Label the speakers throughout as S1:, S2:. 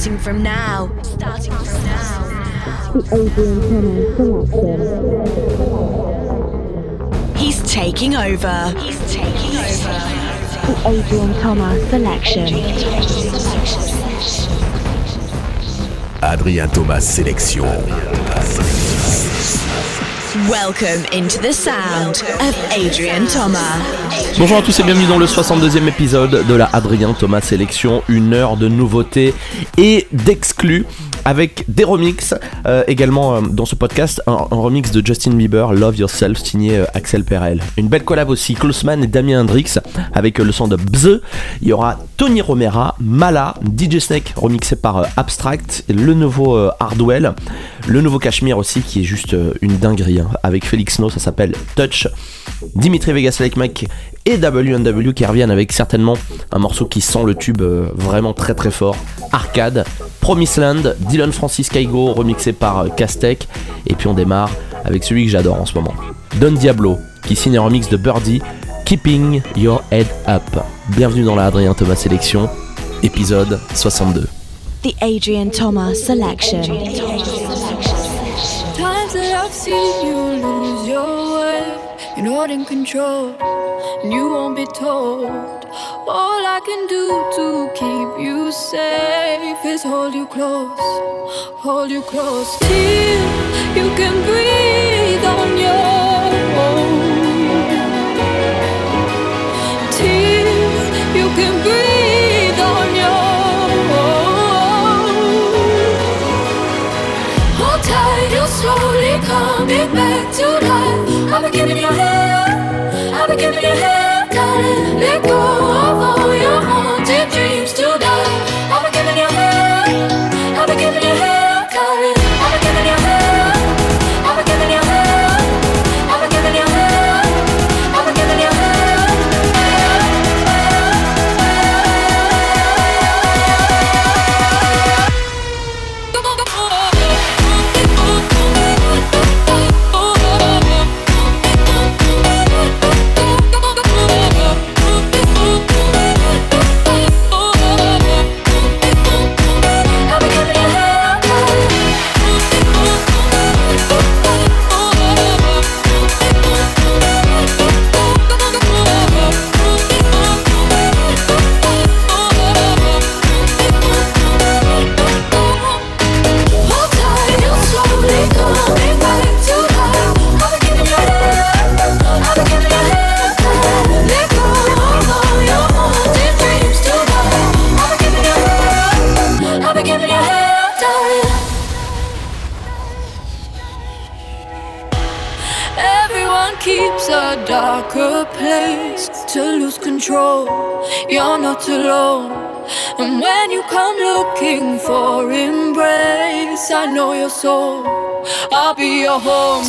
S1: Starting from now. Starting from now.
S2: The Adrian Thomas selection.
S1: He's taking over. He's taking over.
S2: The Adrian Thomas selection.
S3: Adrien Thomas sélection.
S1: Welcome into the sound of Adrian Thomas.
S4: Bonjour à tous et bienvenue dans le 62e épisode de la Adrien Thomas Sélection, une heure de nouveautés et d'exclus avec des remixes euh, également euh, dans ce podcast, un, remix de Justin Bieber, Love Yourself, signé euh, Axel Perel. Une belle collab aussi, Closeman et Damien Hendrix avec euh, le son de Bze. Il y aura Tony Romera, Mala, DJ Snake remixé par Abstract, le nouveau Hardwell, le nouveau Cashmere aussi qui est juste une dinguerie hein, avec Felix No, ça s'appelle Touch. Dimitri Vegas Like Mike et WNW qui reviennent avec certainement un morceau qui sent le tube euh, vraiment très très fort. Arcade, Promised Land, Dylan Francis Kaigo remixé par euh, Castek. Et puis on démarre avec celui que j'adore en ce moment. Don Diablo qui signe un remix de Birdie, Keeping Your Head Up. Bienvenue dans la Adrien Thomas Sélection, épisode 62.
S2: The Adrian Thomas selection.
S5: Times that I've seen you lose your way, you're not in control, and you won't be told. All I can do to keep you safe is hold you close, hold you close till you can breathe on your own. Till you can breathe on your own. Hold tight, you're slowly coming back to life. I've been giving you hell, I've been giving you hell. Gotta let go soul. I'll be your home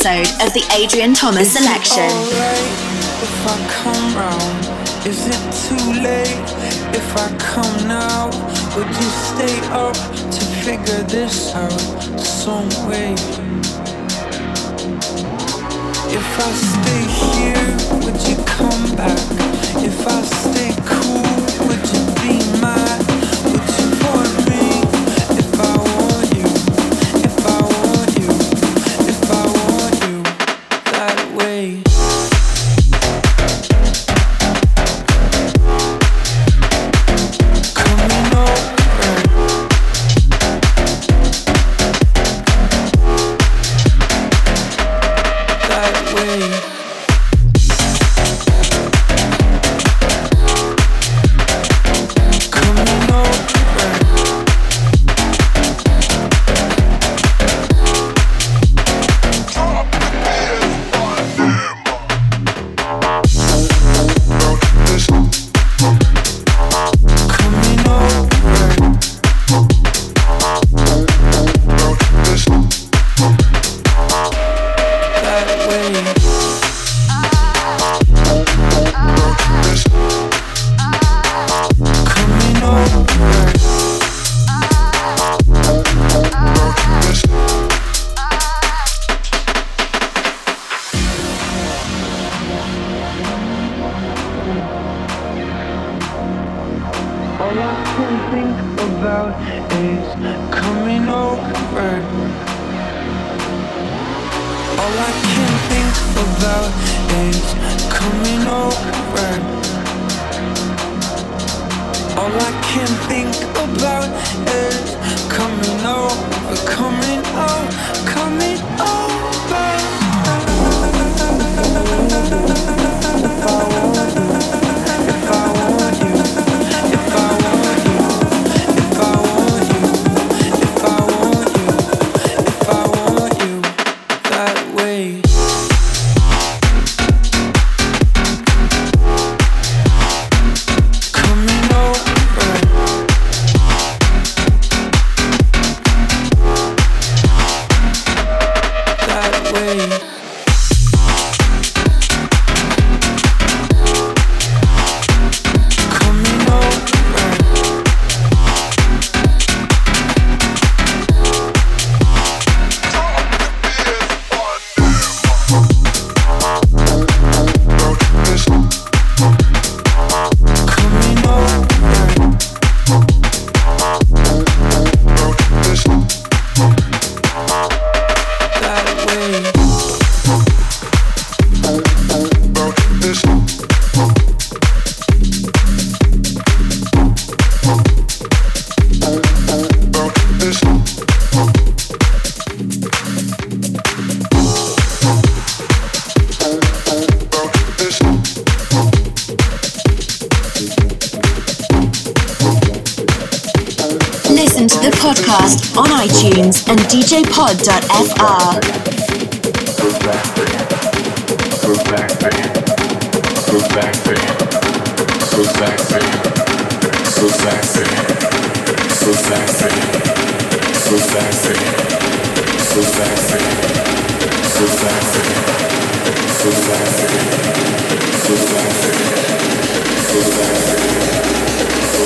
S2: episode of the Adrian Thomas Selection.
S6: If I come round, is it too late? If I come now, would you stay up to figure this out some way? If I stay here, would you come back? If I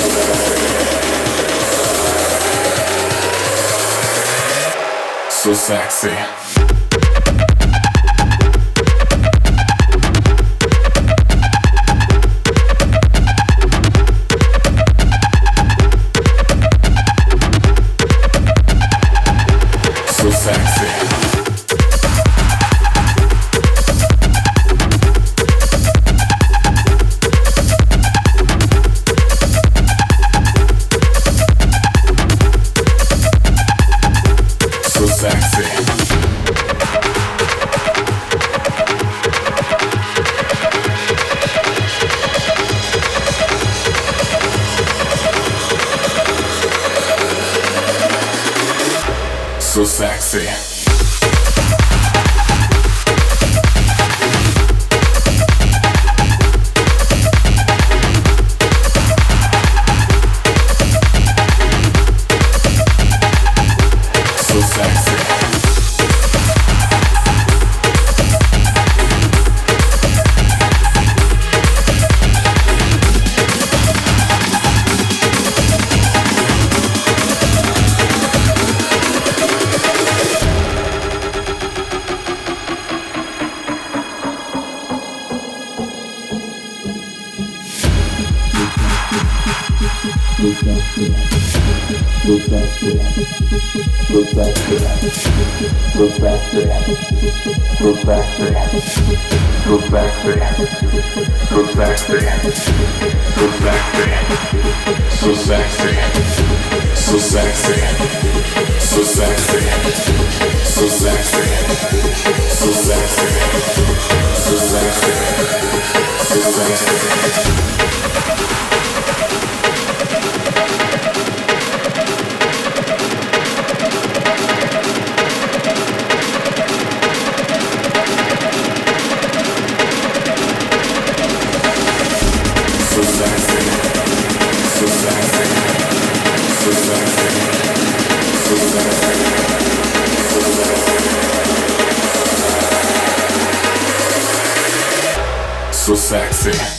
S2: Society.
S3: So sexy. Sexy. Go back there. Go back there. Go back there. Go back there. So sexy. So sexy. So sexy. So sexy. So sexy. So sexy. So sexy. Sexy.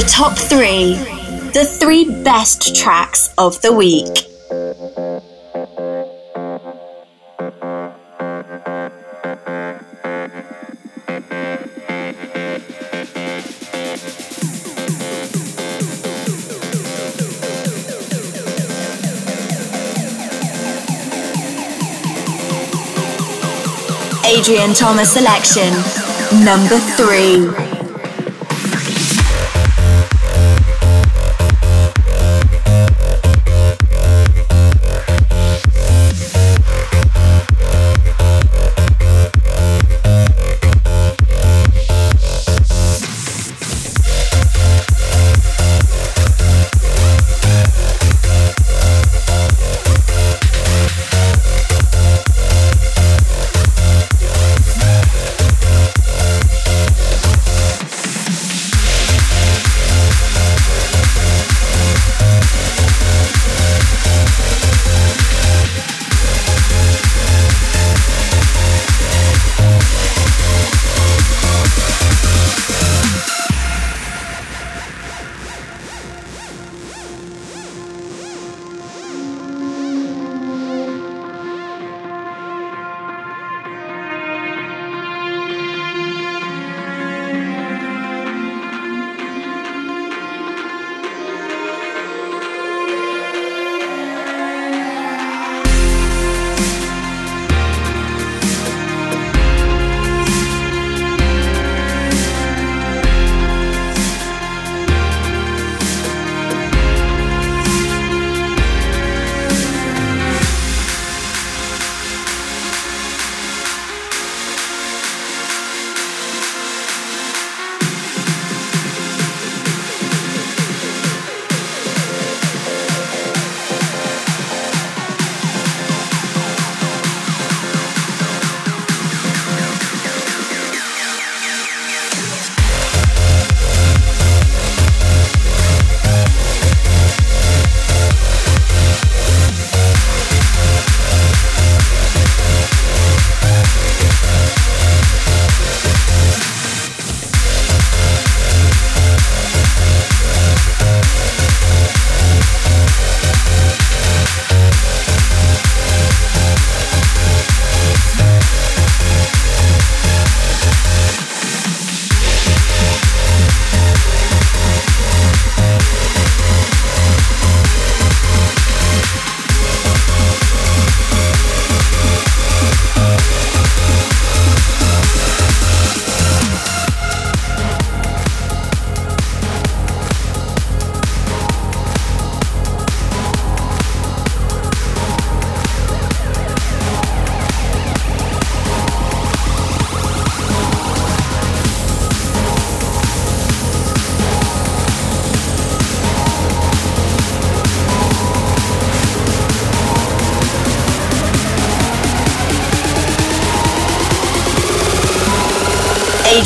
S1: the
S7: top three, the three best tracks of the week. Adrian Thomas selection, number three.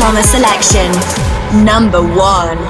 S5: Thomas selection. Number one.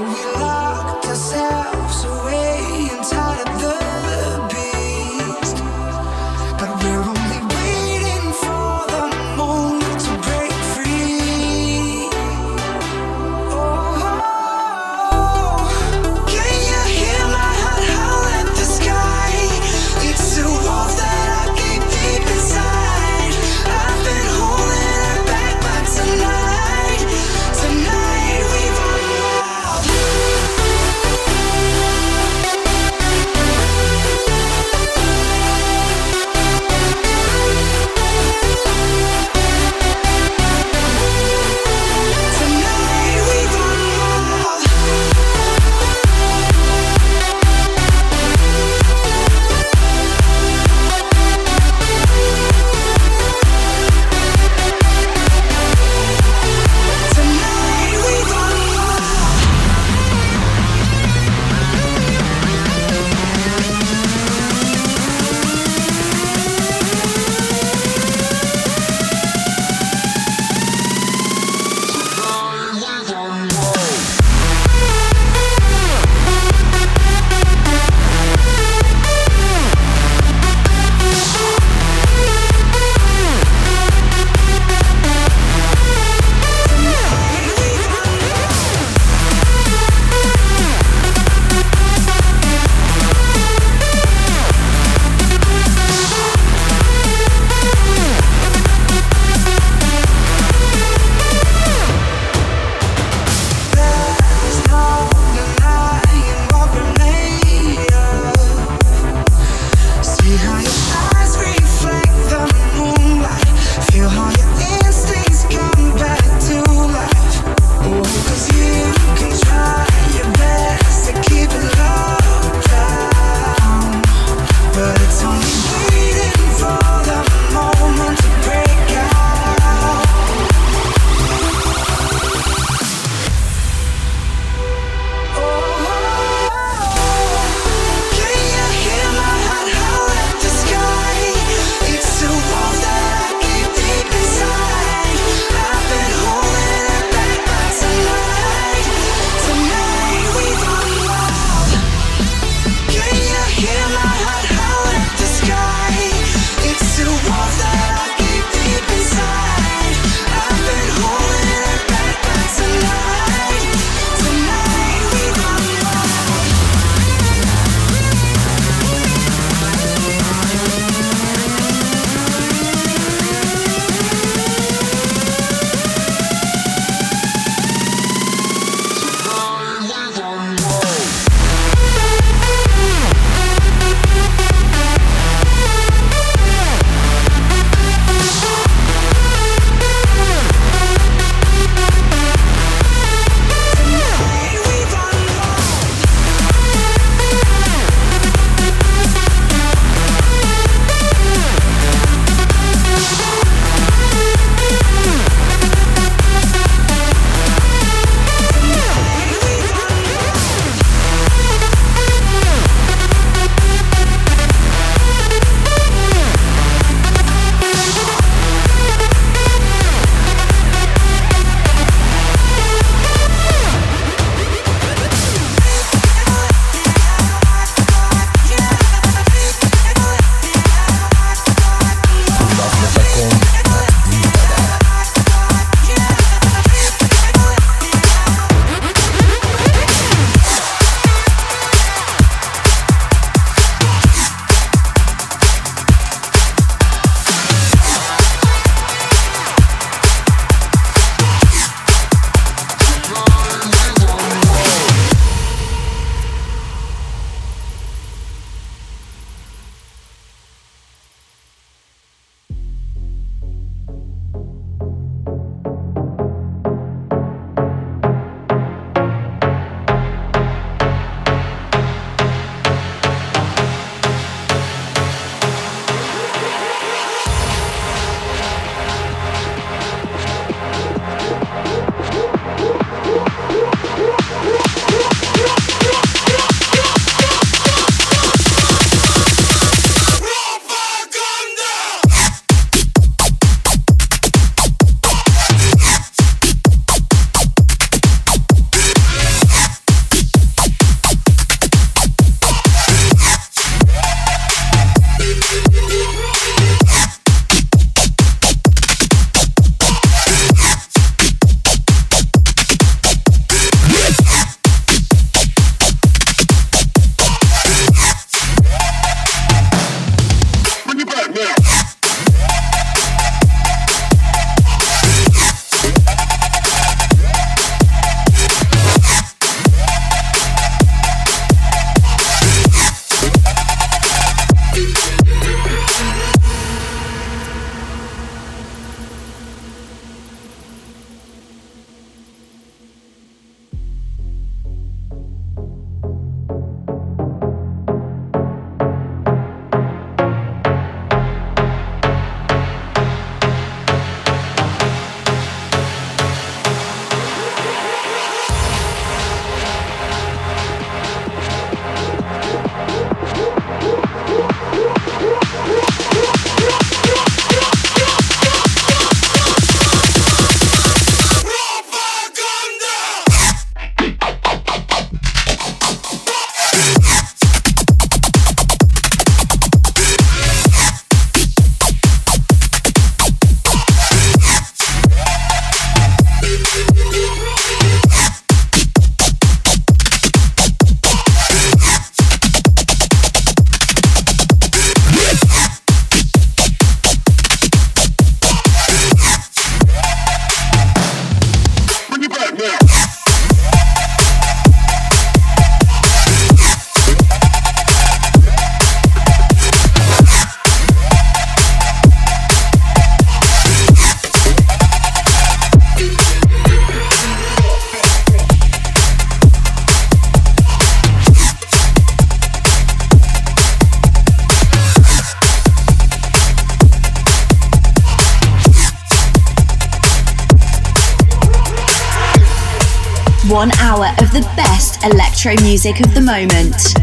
S2: electro music of the moment.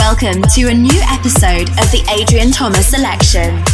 S2: Welcome to a new episode of the Adrian Thomas Selection.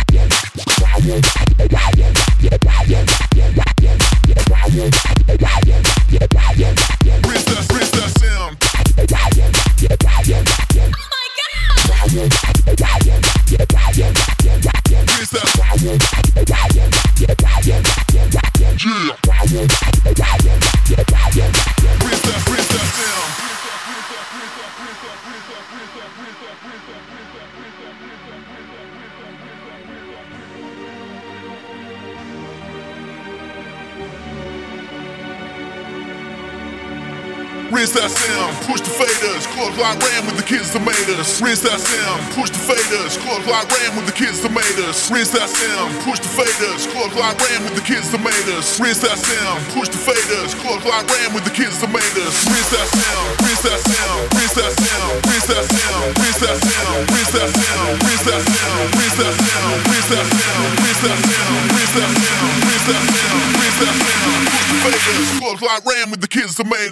S8: Real That's it clubs like ran with the kids that made us. Rinse that sound, push the faders, clubs like ran with the kids us. Rinse that sound, push the faders, clubs like ran with the kids us. Rinse that sound, push the faders, clubs like ran with the kids us. Rinse that sound, rinse that sound, rinse that sound, rinse that sound, rinse that sound, rinse that sound, rinse that sound, rinse that sound, rinse that sound, rinse that sound, rinse that sound, rinse that sound, rinse that sound, push the faders, clubs like ran with the kids that made